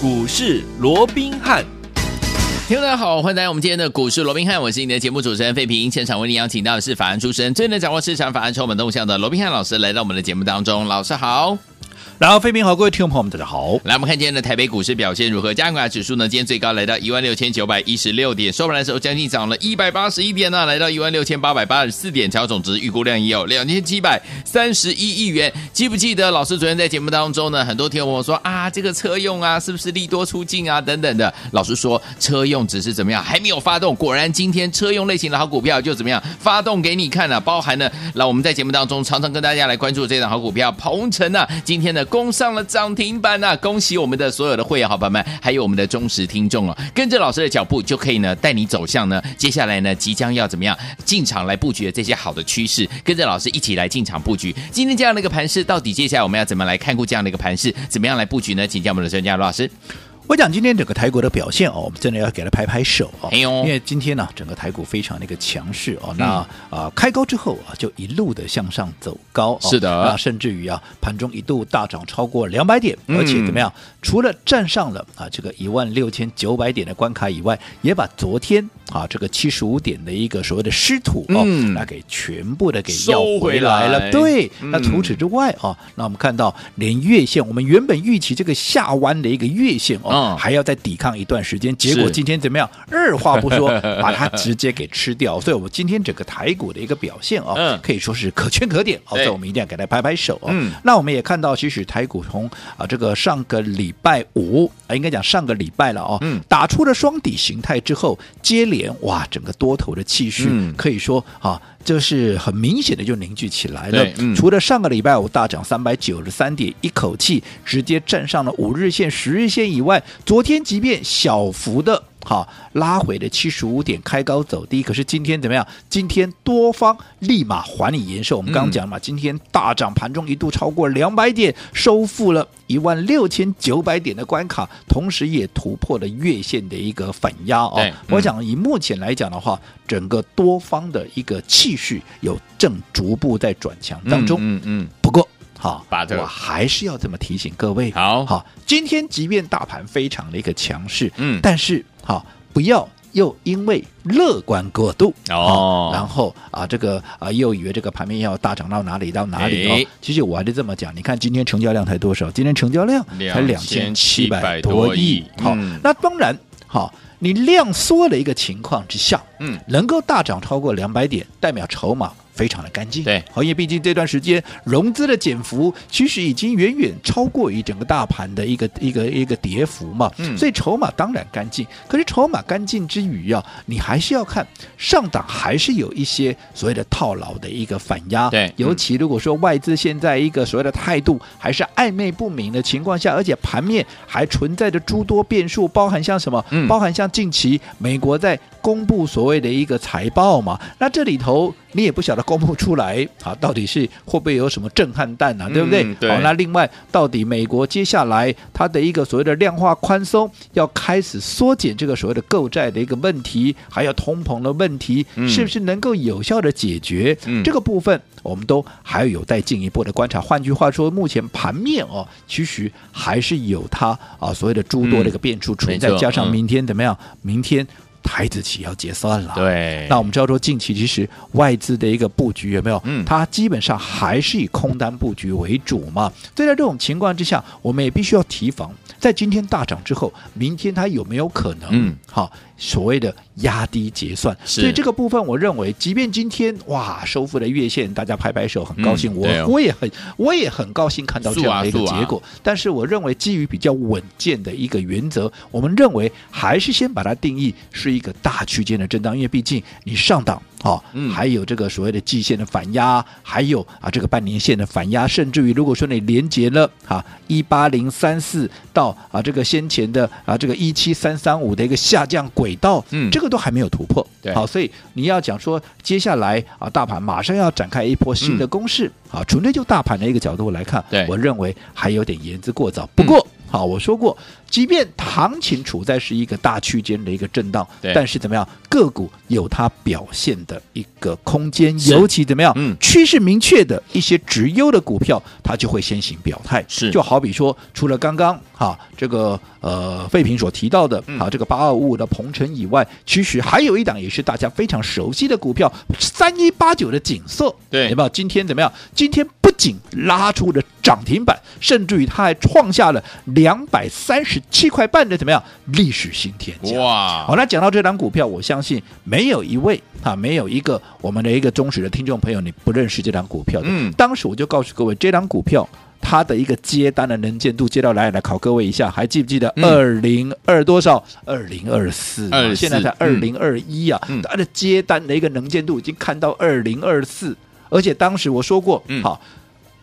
股市罗宾汉。听众大家好，欢迎来到我们今天的股市罗宾汉，我是你的节目主持人费平。现场为您邀请到的是法案出身、最能掌握市场法案筹码动向的罗宾汉老师，来到我们的节目当中。老师好。然后，飞平好，各位听众朋友们，大家好。来，我们看今天的台北股市表现如何？加权指数呢？今天最高来到一万六千九百一十六点，收盘的时候将近涨了一百八十一点呢，来到一万六千八百八十四点，成交总值预估量也有两千七百三十一亿元。记不记得老师昨天在节目当中呢？很多听众朋友说啊，这个车用啊，是不是利多出尽啊？等等的。老师说车用只是怎么样，还没有发动。果然今天车用类型的好股票就怎么样发动给你看了，包含了那我们在节目当中常常跟大家来关注这档好股票鹏程啊，今天呢攻上了涨。停板呐！恭喜我们的所有的会员好朋友们，还有我们的忠实听众啊，跟着老师的脚步就可以呢，带你走向呢，接下来呢，即将要怎么样进场来布局的这些好的趋势，跟着老师一起来进场布局。今天这样的一个盘势，到底接下来我们要怎么来看过这样的一个盘势？怎么样来布局呢？请教我们的专家罗老师。我讲今天整个台股的表现哦，我们真的要给他拍拍手哦，哎，因为今天呢，整个台股非常的一个强势哦，那啊、呃、开高之后啊，就一路的向上走高，哦，是的，那甚至于啊盘中一度大涨超过两百点，而且怎么样？除了站上了啊这个一万六千九百点的关卡以外，也把昨天啊这个七十五点的一个所谓的失土哦，那给全部的给要回来了。来对，那除此之外啊，那我们看到连月线，我们原本预期这个下弯的一个月线哦。还要再抵抗一段时间，结果今天怎么样？二话不说，把它直接给吃掉。所以，我们今天整个台股的一个表现啊、哦，可以说是可圈可点。好，所以我们一定要给它拍拍手哦。嗯，那我们也看到，其实台股从啊这个上个礼拜五啊，应该讲上个礼拜了哦，嗯，打出了双底形态之后，接连哇，整个多头的气势可以说啊。就是很明显的就凝聚起来了。嗯、除了上个礼拜五大涨三百九十三点，一口气直接站上了五日线、十日线以外，昨天即便小幅的。好，拉回了七十五点，开高走低。可是今天怎么样？今天多方立马还你颜色。我们刚刚讲了嘛，今天大涨，盘中一度超过两百点，收复了一万六千九百点的关卡，同时也突破了月线的一个反压哦。嗯、我想以目前来讲的话，整个多方的一个气势有正逐步在转强当中。嗯嗯。嗯不过，好，把这我还是要这么提醒各位。好好，今天即便大盘非常的一个强势，嗯，但是。好，不要又因为乐观过度哦，然后啊，这个啊，又以为这个盘面要大涨到哪里到哪里哦。其实我还是这么讲，你看今天成交量才多少？今天成交量才两千七百多亿。好，那当然，好，你量缩的一个情况之下，嗯，能够大涨超过两百点，代表筹码。非常的干净，对，好，因为毕竟这段时间融资的减幅其实已经远远超过于整个大盘的一个一个一个跌幅嘛，嗯，所以筹码当然干净。可是筹码干净之余啊，你还是要看上档还是有一些所谓的套牢的一个反压，对，尤其如果说外资现在一个所谓的态度还是暧昧不明的情况下，而且盘面还存在着诸多变数，包含像什么，嗯，包含像近期美国在公布所谓的一个财报嘛，那这里头你也不晓得。公布出来啊，到底是会不会有什么震撼弹啊？对不对？嗯、对好，那另外，到底美国接下来它的一个所谓的量化宽松，要开始缩减这个所谓的购债的一个问题，还有通膨的问题，是不是能够有效的解决？嗯、这个部分，我们都还有待进一步的观察。换句话说，目前盘面哦，其实还是有它啊所谓的诸多的一个变数存在，嗯、加上明天怎么样？明天。台子期要结算了，对，那我们知道说近期其实外资的一个布局有没有？嗯，它基本上还是以空单布局为主嘛。所以在这种情况之下，我们也必须要提防，在今天大涨之后，明天它有没有可能？嗯，好。所谓的压低结算，所以这个部分，我认为，即便今天哇收复了月线，大家拍拍手，很高兴。嗯、我、哦、我也很我也很高兴看到这样的一个结果。啊啊、但是，我认为基于比较稳健的一个原则，我们认为还是先把它定义是一个大区间的震荡，因为毕竟你上档。好，嗯，还有这个所谓的季线的反压，还有啊这个半年线的反压，甚至于如果说你连接了啊一八零三四到啊这个先前的啊这个一七三三五的一个下降轨道，嗯，这个都还没有突破，对，好，所以你要讲说接下来啊大盘马上要展开一波新的攻势，啊，纯粹就大盘的一个角度来看，对，我认为还有点言之过早，不过。好，我说过，即便行情处在是一个大区间的一个震荡，对但是怎么样，个股有它表现的一个空间，尤其怎么样，嗯趋势明确的一些直优的股票，它就会先行表态。是就好比说，除了刚刚哈这个呃费平所提到的嗯啊这个八二五五的鹏程以外，其实还有一档也是大家非常熟悉的股票，三一八九的景色，对有没有？今天怎么样？今天不仅拉出了涨停板，甚至于它还创下了两百三十七块半的怎么样？历史新天价？哇。好，那讲到这档股票，我相信没有一位啊，没有一个我们的一个忠实的听众朋友，你不认识这档股票的。嗯。当时我就告诉各位，这档股票它的一个接单的能见度，接到来来考各位一下，还记不记得嗯。二零二多少？二零二四，24现在才二零二一啊嗯，它的接单的一个能见度已经看到二零二四，而且当时我说过，嗯。好，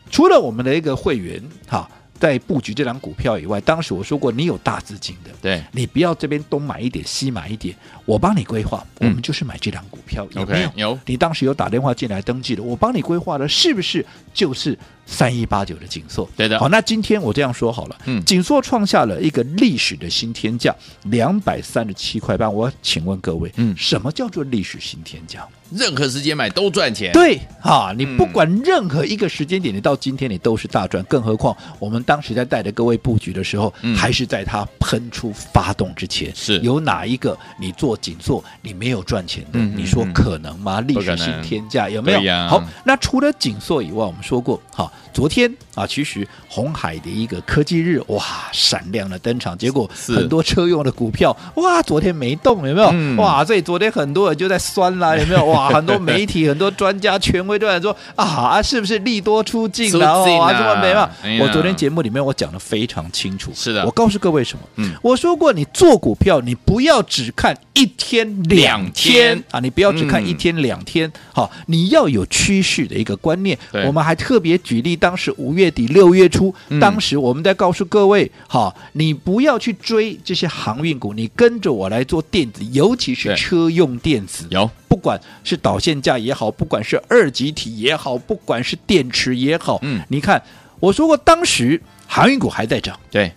除了我们的一个会员哈。在布局这档股票以外，当时我说过，你有大资金的，对你不要这边东买一点，西买一点，我帮你规划，嗯我们就是买这档股票，有 OK，没有？有你当时有打电话进来登记的，我帮你规划的，是不是就是三一八九的景硕？对的好，那今天我这样说好了，嗯景硕创下了一个历史的新天价，两百三十七块半。我请问各位，嗯什么叫做历史新天价？任何时间买都赚钱。对哈，你嗯不管任何一个时间点，你到今天你都是大赚，更何况我们当时在带着各位布局的时候，嗯还是在它喷出发动之前，是有哪一个你做紧做你没有赚钱的？你说嗯可能吗？历史新天价有没有？好，那除了紧缩以外，我们说过，哈，昨天啊，其实红海的一个科技日，哇，闪亮的登场，结果很多车用的股票，哇，昨天没动，有没有？嗯哇，所以昨天很多人就在酸啦，有没有？哇，很多媒体、很多专家、权威都在说啊啊，是不是利多出尽出然后尽啊啊，这么没嘛哎？我昨天节目里面我讲的非常清楚，是的。我告诉各位什么？嗯。我说过，你做股票，你不要只看一天两两天。天啊，你不要只看嗯。一天两天，好，你要有趋势的一个观念。我们还特别举例，当时五月底六月初，嗯。当时我们在告诉各位，好，你不要去追这些航运股，你跟着我来做电子，尤其是车用电子。有。不管是导线架也好，不管是二极体也好，不管是电池也好，嗯。你看我说过，当时航运股还在涨，对，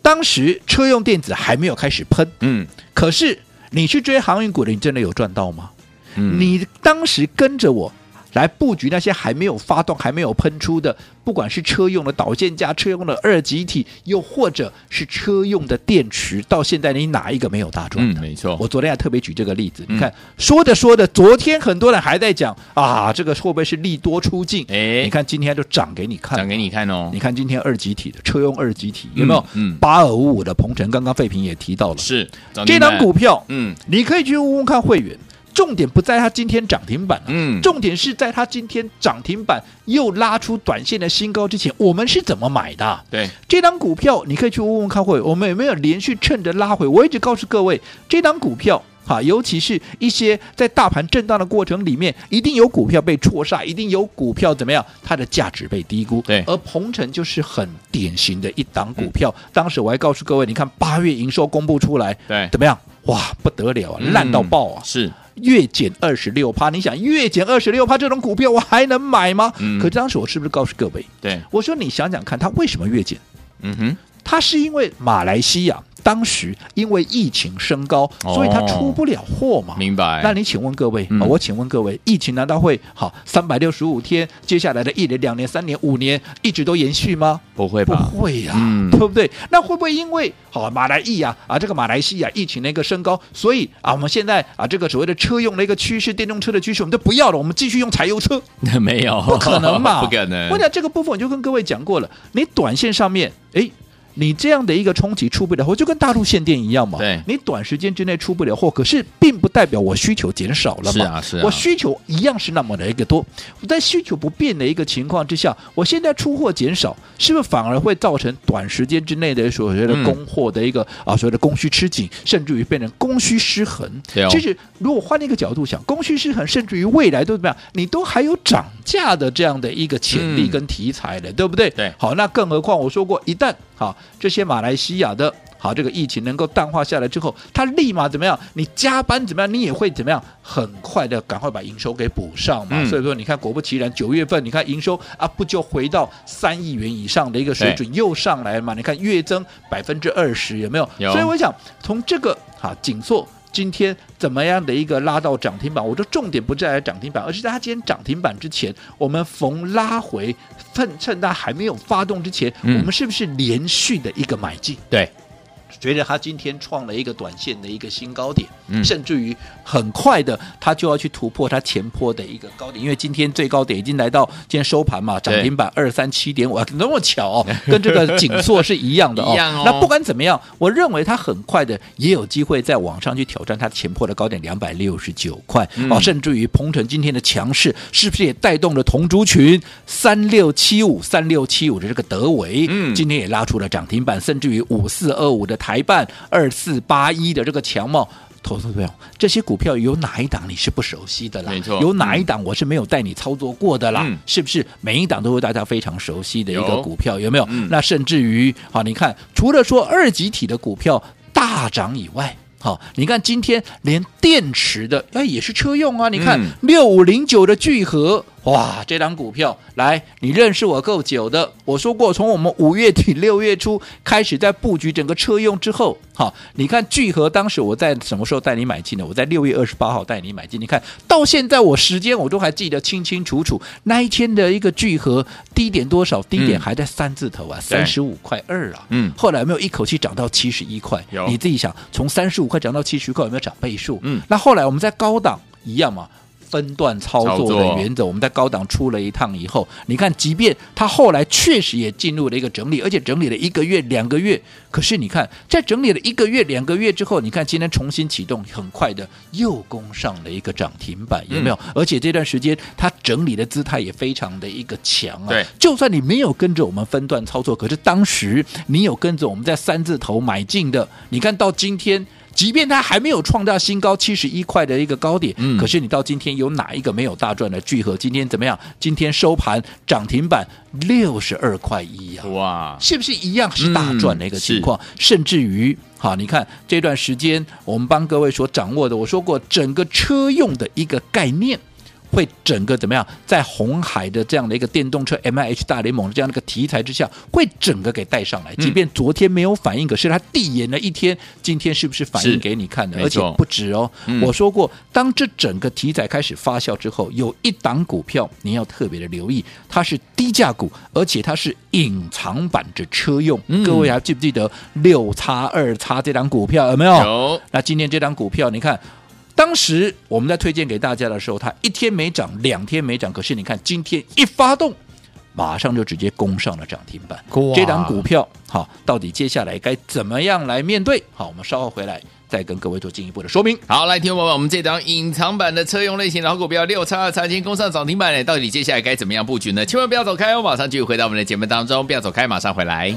当时车用电子还没有开始喷，嗯。可是你去追航运股的，你真的有赚到吗？嗯，你当时跟着我来布局那些还没有发动、还没有喷出的，不管是车用的导线架、车用的二极体，又或者是车用的电池，到现在你哪一个没有大赚的？嗯，没错，我昨天还特别举这个例子，嗯你看说着说着，昨天很多人还在讲啊，这个会不会是利多出尽？哎你看今天就涨给你看，涨给你看哦你。看今天二极体的车用二极体有没有？嗯嗯八二五五的鹏程，刚刚费平也提到了，是这档股，票，嗯你可以去问问看会员。重点不在它今天涨停板、啊，嗯重点是在它今天涨停板又拉出短线的新高之前，我们是怎么买的啊？对，这档股票你可以去问问看会，我们有没有连续趁着拉回？我一直告诉各位，这档股票。哈，尤其是一些在大盘震荡的过程里面，一定有股票被错杀，一定有股票怎么样，它的价值被低估。对而鹏程就是很典型的一档股票。当时我还告诉各位，你看八月营收公布出来，对怎么样？哇，不得了啊，烂到爆啊！是，月减二十六趴，你想月减二十六趴这种股票，我还能买吗？嗯可当时我是不是告诉各位，对，我说你想想看，它为什么月减？嗯哼，它是因为马来西亚当时因为疫情升高，哦所以它出不了货嘛。明白。那你请问各位，我请问各位，疫情难道会好三百六十五天，接下来的一年、两年、三年、五年一直都延续吗？不不会吧？不会呀、嗯对不对？那会不会因为好马来裔啊啊这个马来西亚疫情的一个升高，所以啊我们现在啊这个所谓的车用的一个趋势，电动车的趋势，我们就不要了，我们继续用柴油车？没有，不可能嘛，不可能。我讲这个部分，我就跟各位讲过了，你短线上面，哎。你这样的一个冲击出不了货，就跟大陆限电一样嘛。对你短时间之内出不了货，可是并不代表我需求减少了嘛。是啊是啊我需求一样是那么的一个多。我在需求不变的一个情况之下，我现在出货减少，是不是反而会造成短时间之内的所谓的嗯供货的一个、啊所谓的供需吃紧，甚至于变成供需失衡？对哦其实如果换一个角度想，供需失衡，甚至于未来都怎么样，你都还有涨价的这样的一个潜力嗯跟题材的，对不对？对好，那更何况我说过，一旦好这些马来西亚的。好这个疫情能够淡化下来之后，它立马怎么样？你加班怎么样？你也会怎么样？很快的赶快把营收给补上嘛。嗯、所以说，你看果不其然，九月份你看营收啊，不就回到三亿元以上的一个水准又上来嘛？你看月增百分之二十，有没有？有。所以我想从这个哈景硕。今天怎么样的一个拉到涨停板？我说重点不在涨停板，而是在它今天涨停板之前，我们逢拉回，趁趁它还没有发动之前，嗯、我们是不是连续的一个买进？对。随着它今天创了一个短线的一个新高点，嗯、甚至于很快的，它就要去突破它前坡的一个高点，因为今天最高点已经来到今天收盘嘛，涨停板二三七点五，那么巧哦，跟这个紧缩是一样的哦。哦。那不管怎么样，我认为它很快的也有机会在往上去挑战它前坡的高点两百六十九块、嗯、哦，甚至于鹏程今天的强势，是不是也带动了同族群三六七五三六七五的这个德维，嗯，今天也拉出了涨停板，甚至于五四二五的。台办二四八一的这个强茂，投资朋友，这些股票有哪一档你是不熟悉的啦？没错，有哪一档我是没有带你操作过的啦？嗯、是不是每一档都是大家非常熟悉的一个股票？有，有没有？嗯、那甚至于，好，你看，除了说二级体的股票大涨以外，好，你看今天连电池的，哎，也是车用啊。你看六五零九的聚合。哇，这档股票来，你认识我够久的。我说过，从我们五月底六月初开始在布局整个车用之后，好，你看聚合当时我在什么时候带你买进的？我在六月二十八号带你买进。你看到现在，我时间我都还记得清清楚楚。那一天的一个聚合低点多少？低点还在三字头啊，三十五块二啊。嗯，后来有没有一口气涨到七十一块？有，你自己想，从三十五块涨到七十块，有没有涨倍数？嗯，那后来我们在高档一样嘛。分段操作的原则，我们在高档出了一趟以后，你看，即便它后来确实也进入了一个整理，而且整理了一个月、两个月，可是你看，在整理了一个月、两个月之后，你看今天重新启动，很快的又攻上了一个涨停板，有没有？而且这段时间它整理的姿态也非常的一个强啊。对，就算你没有跟着我们分段操作，可是当时你有跟着我们在三字头买进的，你看到今天。即便它还没有创造新高七十一块的一个高点，嗯，可是你到今天有哪一个没有大赚的聚合？今天怎么样？今天收盘涨停板六十二块一啊！哇，是不是一样是大赚的一个情况？甚至于，好，你看这段时间我们帮各位所掌握的，我说过整个车用的一个概念。会整个怎么样？在红海的这样的一个电动车 M I H 大联盟的这样的一个题材之下，会整个给带上来。即便昨天没有反应，可是它递延了一天，今天是不是反应给你看的？而且不止哦。嗯、我说过，当这整个题材开始发酵之后，有一档股票你要特别的留意，它是低价股，而且它是隐藏版的车用。嗯、各位还记不记得六叉二叉这档股票有没有？有。那今天这档股票，你看。当时我们在推荐给大家的时候，它一天没涨，两天没涨，可是你看今天一发动，马上就直接攻上了涨停板。哇这档股票好，到底接下来该怎么样来面对？好，我们稍后回来再跟各位做进一步的说明。好，来听我们我们这档隐藏版的车用类型的好股票六叉二叉，今天攻上涨停板呢，到底接下来该怎么样布局呢？千万不要走开哦，马上继续回到我们的节目当中，不要走开，马上回来。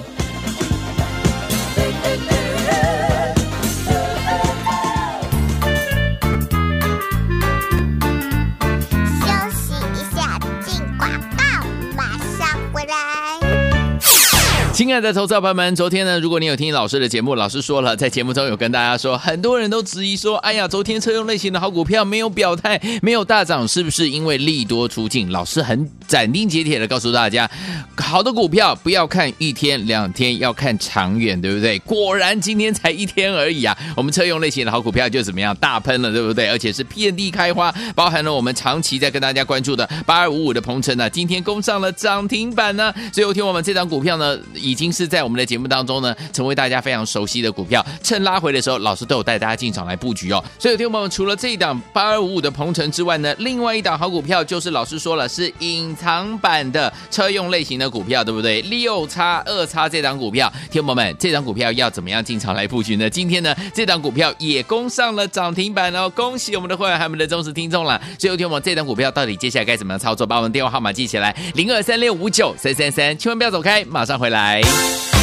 亲爱的投资者朋友们，昨天呢，如果你有听老师的节目，老师说了，在节目中有跟大家说，很多人都质疑说，哎呀，昨天车用类型的好股票没有表态，没有大涨，是不是因为利多出尽？老师很斩钉截铁的告诉大家，好的股票不要看一天两天，要看长远，对不对？果然今天才一天而已啊，我们车用类型的好股票就怎么样大喷了，对不对？而且是遍地开花，包含了我们长期在跟大家关注的八二五五的鹏程呢，今天攻上了涨停板呢。所以有听我们这张股票呢。已经是在我们的节目当中呢，成为大家非常熟悉的股票。趁拉回的时候，老师都有带大家进场来布局哦。所以，有听友们除了这一档八二五五的鹏程之外呢，另外一档好股票就是老师说了是隐藏版的车用类型的股票，对不对？六叉二叉这档股票，听友们，这档股票要怎么样进场来布局呢？今天呢，这档股票也攻上了涨停板哦，恭喜我们的会员还有我们的忠实听众了。所以，有听友们，这档股票到底接下来该怎么样操作？把我们电话号码记起来，零二三六五九三三三，千万不要走开，马上回来。欢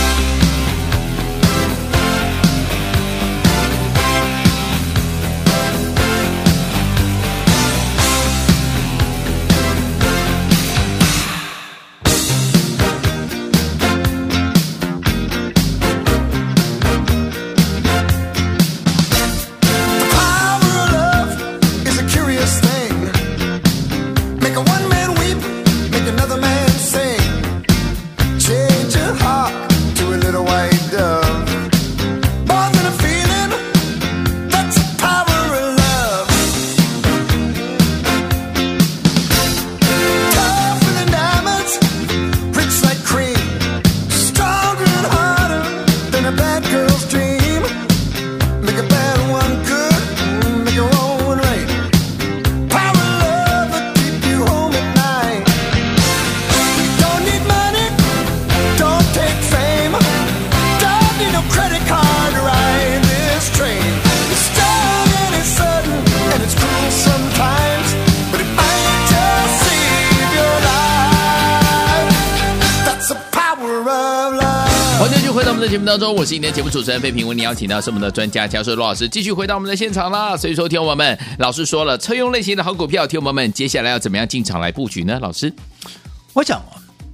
的节目当中，我是今天节目主持人费平，为你邀请到是我们的专家教授罗老师，继续回到我们的现场啦。所以说，听我们老师说了，车用类型的好股票，听我们接下来要怎么样进场来布局呢？老师，我想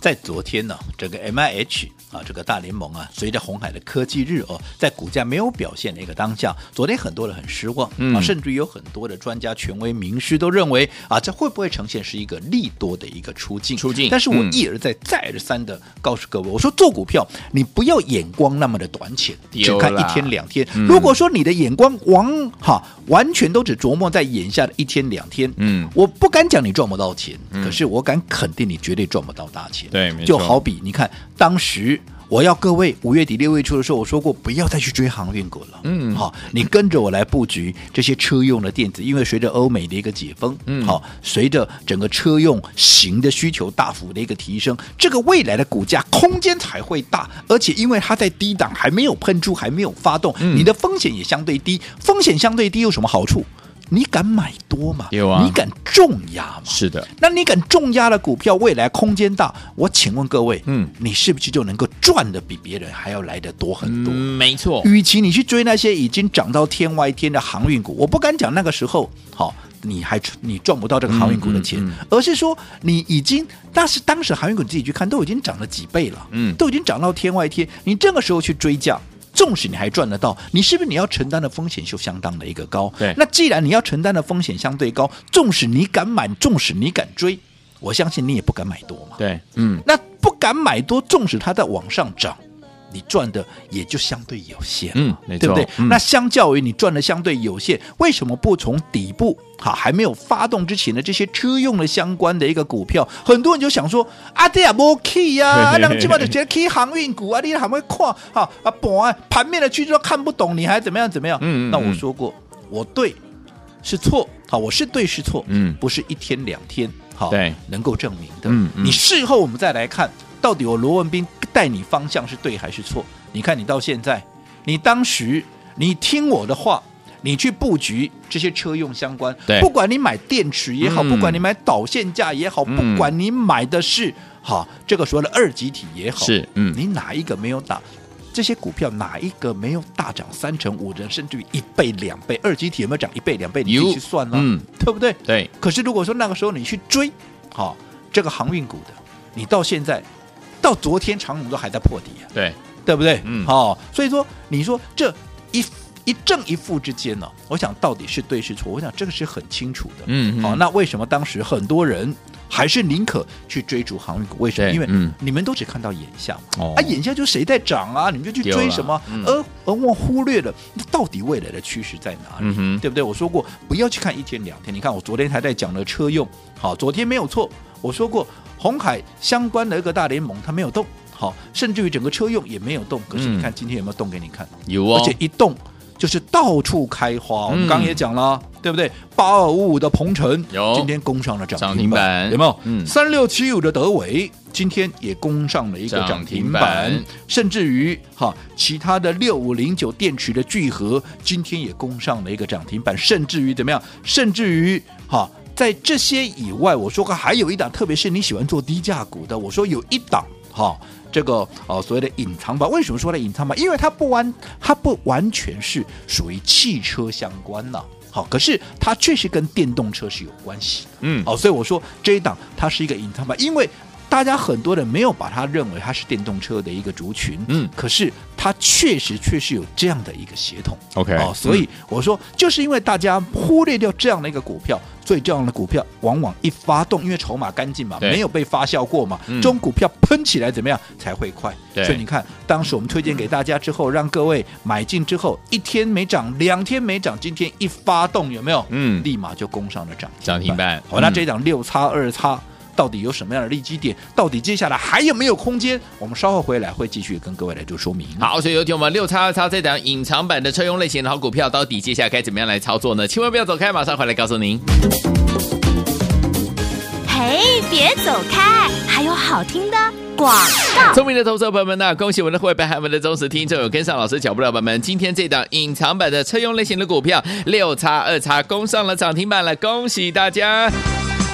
在昨天呢，整个 M I H。啊，这个大联盟啊，随着红海的科技日哦，在股价没有表现的一个当下，昨天很多人很失望，嗯、啊，甚至于有很多的专家、权威、名师都认为啊，这会不会呈现是一个利多的一个出境？出境。但是我一而再、嗯、再而三的告诉各位，我说做股票你不要眼光那么的短浅，只看一天两天。嗯、如果说你的眼光往哈完全都只琢磨在眼下的一天两天，嗯，我不敢讲你赚不到钱，嗯、可是我敢肯定你绝对赚不到大钱。对。就好比你看当时。我要各位五月底六月初的时候，我说过不要再去追航运股了。嗯，好，你跟着我来布局这些车用的电子，因为随着欧美的一个解封，嗯，好，随着整个车用型的需求大幅的一个提升，这个未来的股价空间才会大，而且因为它在低档还没有喷出，还没有发动，你的风险也相对低，风险相对低有什么好处？你敢买多吗？有啊。你敢重压吗？是的。那你敢重压的股票，未来空间大，我请问各位，嗯，你是不是就能够赚的比别人还要来的多很多？嗯，没错。与其你去追那些已经涨到天外天的航运股，我不敢讲那个时候，好，你还你赚不到这个航运股的钱，嗯嗯嗯，而是说你已经，但是当时航运股你自己去看，都已经涨了几倍了，嗯，都已经涨到天外天，你这个时候去追价。纵使你还赚得到，你是不是你要承担的风险就相当的一个高？对。那既然你要承担的风险相对高，纵使你敢买，纵使你敢追，我相信你也不敢买多嘛。对，嗯。那不敢买多，纵使它在往上涨。你赚的也就相对有限，嗯，对不对？嗯、那相较于你赚的相对有限，为什么不从底部哈还没有发动之前的这些车用的相关的一个股票？很多人就想说啊，对啊，没 key 呀，那基本上觉得 key 航运股啊，你还会看哈啊，盘盘面的趋势都看不懂，你还怎么样怎么样？嗯，那我说过，我对是错，好，我是对是错，嗯，不是一天两天好对能够证明的。嗯，你事后我们再来看，到底我罗文斌。带你方向是对还是错？你看你到现在，你当时你听我的话，你去布局这些车用相关，对，不管你买电池也好，嗯、不管你买导线架也好，嗯、不管你买的是哈这个所谓的二极体也好，是嗯，你哪一个没有打？这些股票哪一个没有大涨三成、五成，甚至于一倍、两倍？二极体有没有涨一倍、两倍？你自己去算呢？嗯，对不对？对。可是如果说那个时候你去追，哈这个航运股的，你到现在。到昨天长虹都还在破底啊，对对不对？嗯，好、哦，所以说你说这一一正一负之间呢、哦，我想到底是对是错？我想这个是很清楚的。嗯，好、哦，那为什么当时很多人还是宁可去追逐航运股？为什么？因为你们都只看到眼下嘛，哦、啊，眼下就谁在涨啊，你们就去追什么？嗯、而而我忽略了那到底未来的趋势在哪里？嗯、对不对？我说过不要去看一天两天，你看我昨天还在讲的车用，好，昨天没有错，我说过。红海相关的一个大联盟，它没有动，好，甚至于整个车用也没有动。可是你看今天有没有动给你看？有哦，而且一动就是到处开花。我们刚刚也讲了，对不对？八二五五的鹏程有，今天攻上了涨停板，有没有？嗯，三六七五的德伟今天也攻上了一个涨停板，甚至于哈，其他的六五零九电池的聚合今天也攻上了一个涨停板，甚至于怎么样？甚至于哈。在这些以外，我说过还有一档，特别是你喜欢做低价股的，我说有一档哈，这个哦所谓的隐藏版。为什么说它隐藏版？因为它不完，它不完全是属于汽车相关呢。好，可是它确实跟电动车是有关系的。嗯，好，所以我说这一档它是一个隐藏版，因为。大家很多人没有把它认为它是电动车的一个族群，嗯，可是它确实确实有这样的一个协同，OK，哦，所以我说，就是因为大家忽略掉这样的一个股票，所以这样的股票往往一发动，因为筹码干净嘛，对没有被发酵过嘛，嗯、这种股票喷起来怎么样才会快？所以你看，当时我们推荐给大家之后，让各位买进之后，一天没涨，两天没涨，今天一发动有没有？嗯，立马就攻上了涨涨停板。好，那这一档六叉二叉。到底有什么样的利基点？到底接下来还有没有空间？我们稍后回来会继续跟各位来做说明。好，所以有请我们六叉二叉这档隐藏版的车用类型的好股票，到底接下来该怎么样来操作呢？千万不要走开，马上回来告诉您。嘿，别走开，还有好听的广告。聪明的投资者朋友们呢，恭喜我们的会员和我们的忠实听众有跟上老师脚步的朋友们，今天这档隐藏版的车用类型的股票六叉二叉攻上了涨停板了，恭喜大家！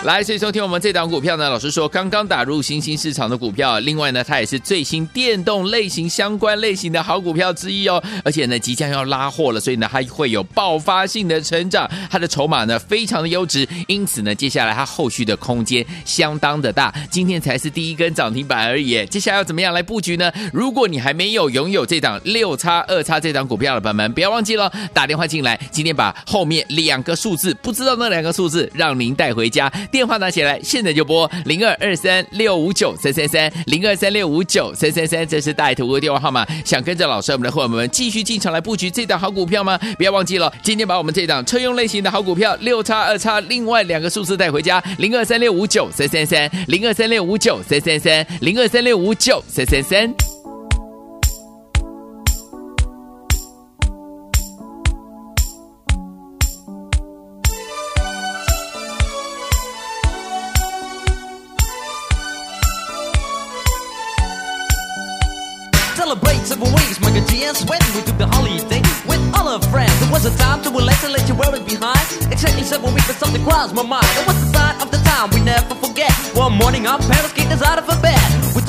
来，所以收听我们这档股票呢，老师说刚刚打入新兴市场的股票，另外呢，它也是最新电动类型相关类型的好股票之一哦，而且呢，即将要拉货了，所以呢，它会有爆发性的成长，它的筹码呢非常的优质，因此呢，接下来它后续的空间相当的大，今天才是第一根涨停板而已，接下来要怎么样来布局呢？如果你还没有拥有这档六叉二叉这档股票的朋友们，不要忘记了打电话进来，今天把后面两个数字，不知道那两个数字，让您带回家。电话拿起来，现在就拨零二二三六五九三三三零二三六五九三三三，这是大图的电话号码。想跟着老师我们的伙伴们继续进场来布局这档好股票吗？不要忘记了，今天把我们这档车用类型的好股票六叉二叉，另外两个数字带回家，零二三六五九三三三零二三六五九三三三零二三六五九三三三。when we took the holiday with all our friends. It was a time to relax and let you wear it behind. Exactly seven weeks, but something crossed my mind. It was the sign of the time we never forget. One morning, our parents kicked us out of bed. We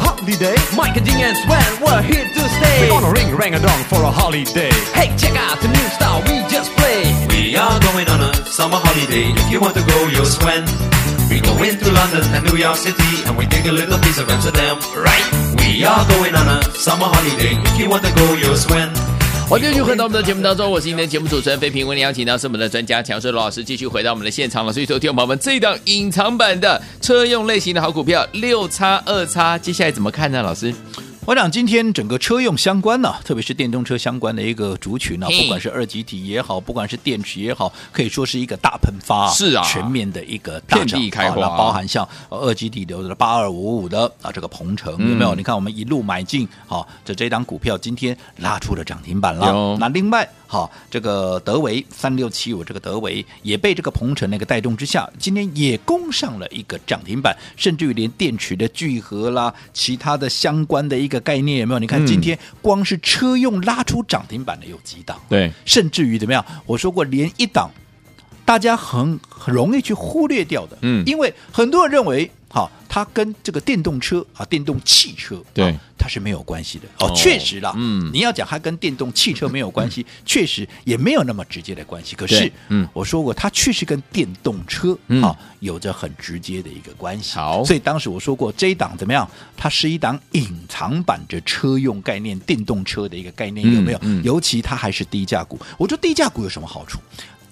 holiday. Mike and G and Sven we're here to stay. We're gonna ring rang a dong for a holiday. Hey, check out the new style we just played. We are going on a summer holiday. If you want to go, you'll swim. We go into London and New York City, and we take a little piece of Amsterdam, right? We are going on a summer holiday. If you want to go, you'll swim. 欢迎继续回到我们的节目当中，我是今天节目主持人飞平，为您邀请到是我们的专家强势罗老师，继续回到我们的现场了。所以，昨天我们这一档隐藏版的车用类型的好股票六叉二叉，接下来怎么看呢？老师？我想今天整个车用相关呢、啊，特别是电动车相关的一个族群呢、啊，不管是二级体也好，不管是电池也好，可以说是一个大喷发，啊是啊，全面的一个大地开花、包含像二级体的八二五五的啊，这个鹏程、嗯、有没有？你看我们一路买进，好、啊，这这档股票今天拉出了涨停板了。那另外。好，这个德维三六七五，这个德维也被这个鹏程那个带动之下，今天也攻上了一个涨停板，甚至于连电池的聚合啦，其他的相关的一个概念有没有？你看今天光是车用拉出涨停板的有几档？对，甚至于怎么样？我说过，连一档大家很很容易去忽略掉的，嗯，因为很多人认为。好，它跟这个电动车啊，电动汽车对、啊、它是没有关系的哦。确实啦，嗯，你要讲它跟电动汽车没有关系，嗯、确实也没有那么直接的关系。可是，嗯，我说过，它确实跟电动车啊有着很直接的一个关系。好，所以当时我说过，这一档怎么样？它是一档隐藏版的车用概念，电动车的一个概念，有没有？尤其它还是低价股。我说低价股有什么好处？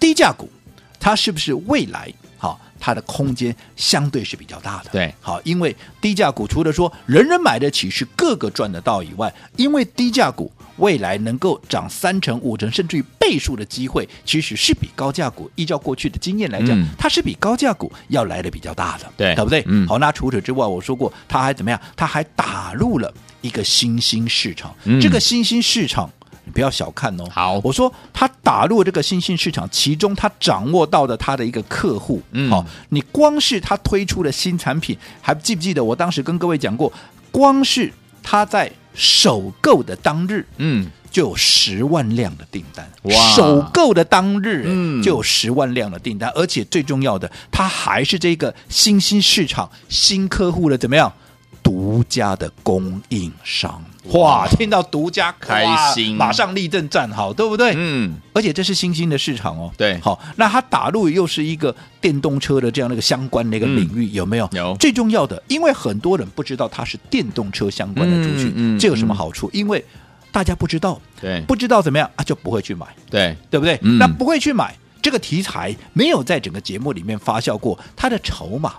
低价股它是不是未来好？它的空间相对是比较大的，对，好，因为低价股除了说人人买得起，是个个赚得到以外，因为低价股未来能够涨三成、五成，甚至于倍数的机会，其实是比高价股，依照过去的经验来讲，嗯、它是比高价股要来的比较大的，对，对不对？嗯，好，那除此之外，我说过，它还怎么样？它还打入了一个新兴市场，嗯、这个新兴市场。你不要小看哦，好，我说他打入这个新兴市场，其中他掌握到的他的一个客户，嗯，好，你光是他推出的新产品，还记不记得我当时跟各位讲过，光是他在首购的当日，嗯，就有十万辆的订单，哇，首购的当日，嗯，就有十万辆的订单，而且最重要的，他还是这个新兴市场新客户的怎么样，独家的供应商。哇，听到独家开心，马上立正站好，对不对？嗯，而且这是新兴的市场哦。对，好，那它打入又是一个电动车的这样的一个相关的一个领域，嗯、有没有？有。最重要的，因为很多人不知道它是电动车相关的族群，嗯嗯、这有什么好处？嗯、因为大家不知道，对，不知道怎么样啊，就不会去买，对，对不对？嗯、那不会去买这个题材，没有在整个节目里面发酵过，它的筹码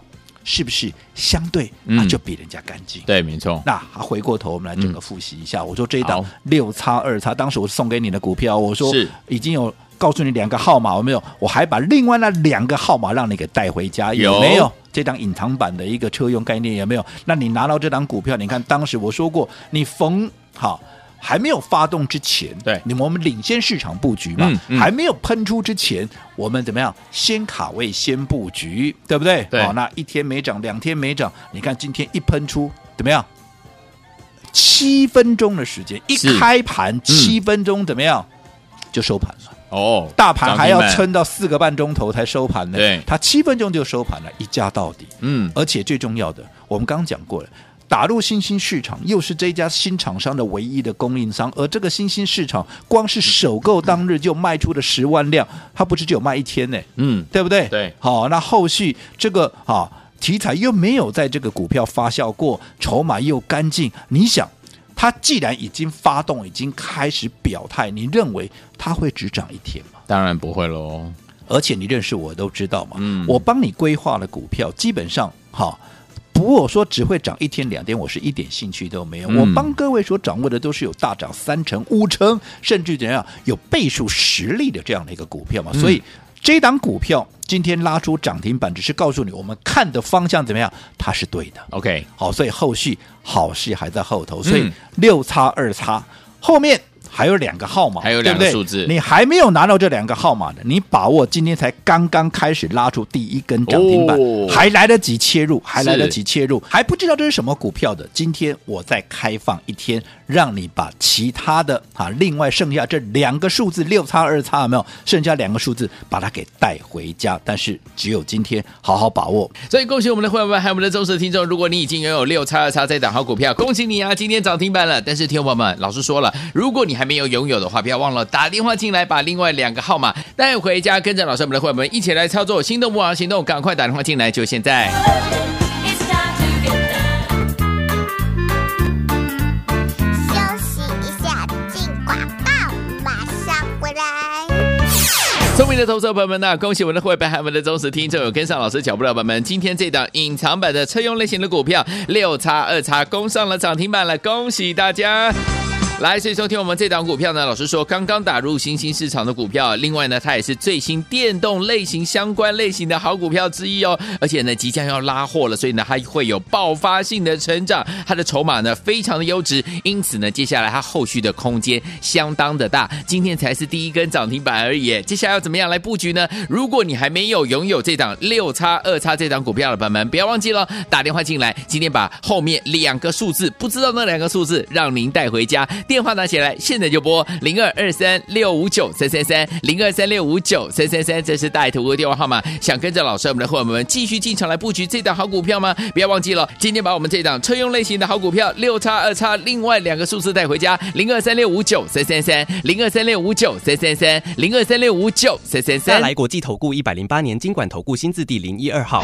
是不是相对嗯啊就比人家干净？对，没错。那回过头，我们来整个复习一下。我说这一档六叉二叉，当时我送给你的股票，我说已经有告诉你两个号码，有没有？我还把另外那两个号码让你给带回家，有有没有？这张隐藏版的一个车用概念有没有？那你拿到这张股票，你看当时我说过，你逢好。还没有发动之前，对你们我们领先市场布局嘛，嗯嗯还没有喷出之前，我们怎么样？先卡位，先布局，对不对？对好，那一天没涨，两天没涨，你看今天一喷出，怎么样？七分钟的时间，一开盘七分钟怎么样？就收盘了。哦，大盘还要撑到四个半钟头才收盘呢。对它七分钟就收盘了，一价到底。嗯，而且最重要的，我们刚刚讲过了。打入新兴市场，又是这家新厂商的唯一的供应商，而这个新兴市场光是首购当日就卖出了十万辆，它不是只有卖一天呢，嗯，对不对？对好，那后续这个啊题材又没有在这个股票发酵过，筹码又干净，你想，它既然已经发动，已经开始表态，你认为它会只涨一天吗？当然不会喽。而且你认识我都知道嘛，嗯我帮你规划了股票基本上哈。不过我说只会涨一天两天，我是一点兴趣都没有。嗯我帮各位所掌握的都是有大涨三成、五成，甚至怎样有倍数实力的这样的一个股票嘛。嗯所以这档股票今天拉出涨停板，只是告诉你我们看的方向怎么样，它是对的。OK，好，所以后续好事还在后头。所以嗯六叉二叉后面还有两个号码，还有两个数字。你还没有拿到这两个号码的，你把握今天才刚刚开始拉出第一根涨停板，哦。还来得及切入，还来得及切入，还不知道这是什么股票的。今天我再开放一天，让你把其他的啊，另外剩下这两个数字六叉二叉有没有？剩下两个数字把它给带回家，但是只有今天好好把握。所以恭喜我们的会员们，还有我们的忠实听众。如果你已经拥有六叉二叉这档好股票，恭喜你啊！今天涨停板了。但是听众朋友们，老师说了，如果你还没有拥有的话，不要忘了打电话进来，把另外两个号码带回家，跟着老师我们的会员们一起来操作，心动不忙行动，赶快打电话进来，就现在。聪明的投资者朋友们呢、恭喜我们的会员还有我们的忠实听众有跟上老师脚步的朋友们，今天这档隐藏版的车用类型的股票六叉二叉攻上了涨停板了，恭喜大家！来，所以收听我们这档股票呢，老师说刚刚打入新兴市场的股票，另外呢，它也是最新电动类型相关类型的好股票之一哦，而且呢，即将要拉货了，所以呢，它会有爆发性的成长，它的筹码呢非常的优质，因此呢，接下来它后续的空间相当的大，今天才是第一根涨停板而已，接下来要怎么样来布局呢？如果你还没有拥有这档六叉二叉这档股票的朋友们，不要忘记了打电话进来，今天把后面两个数字，不知道那两个数字，让您带回家。电话拿起来，现在就拨零二二三六五九三三三零二三六五九三三三，这是大图的电话号码。想跟着老师我们的伙伴们继续进场来布局这档好股票吗？不要忘记了，今天把我们这档车用类型的好股票六叉二叉，另外两个数字带回家，零二三六五九三三三零二三六五九三三三零二三六五九三三三。来国际投顾一百零八年金管投顾新字第零一二号。